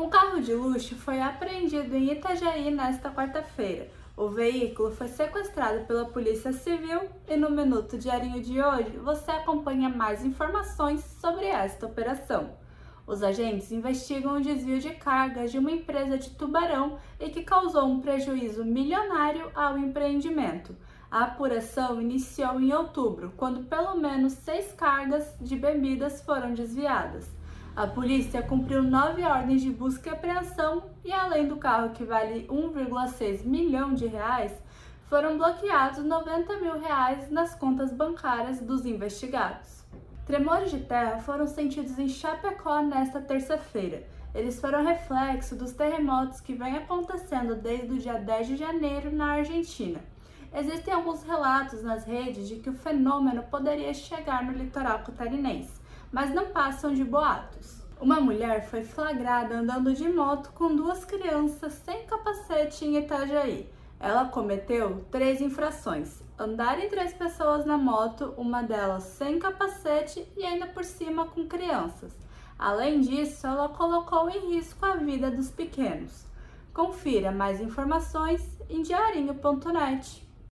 Um carro de luxo foi apreendido em Itajaí nesta quarta-feira. O veículo foi sequestrado pela Polícia Civil e no Minuto Diário de hoje você acompanha mais informações sobre esta operação. Os agentes investigam o desvio de cargas de uma empresa de Tubarão e que causou um prejuízo milionário ao empreendimento. A apuração iniciou em outubro, quando pelo menos seis cargas de bebidas foram desviadas. A polícia cumpriu nove ordens de busca e apreensão e, além do carro que vale 1,6 milhão de reais, foram bloqueados 90 mil reais nas contas bancárias dos investigados. Tremores de terra foram sentidos em Chapecó nesta terça-feira. Eles foram reflexo dos terremotos que vêm acontecendo desde o dia 10 de janeiro na Argentina. Existem alguns relatos nas redes de que o fenômeno poderia chegar no litoral catarinense mas não passam de boatos. Uma mulher foi flagrada andando de moto com duas crianças sem capacete em Itajaí. Ela cometeu três infrações: andar em três pessoas na moto, uma delas sem capacete e ainda por cima com crianças. Além disso, ela colocou em risco a vida dos pequenos. Confira mais informações em diarinho.net.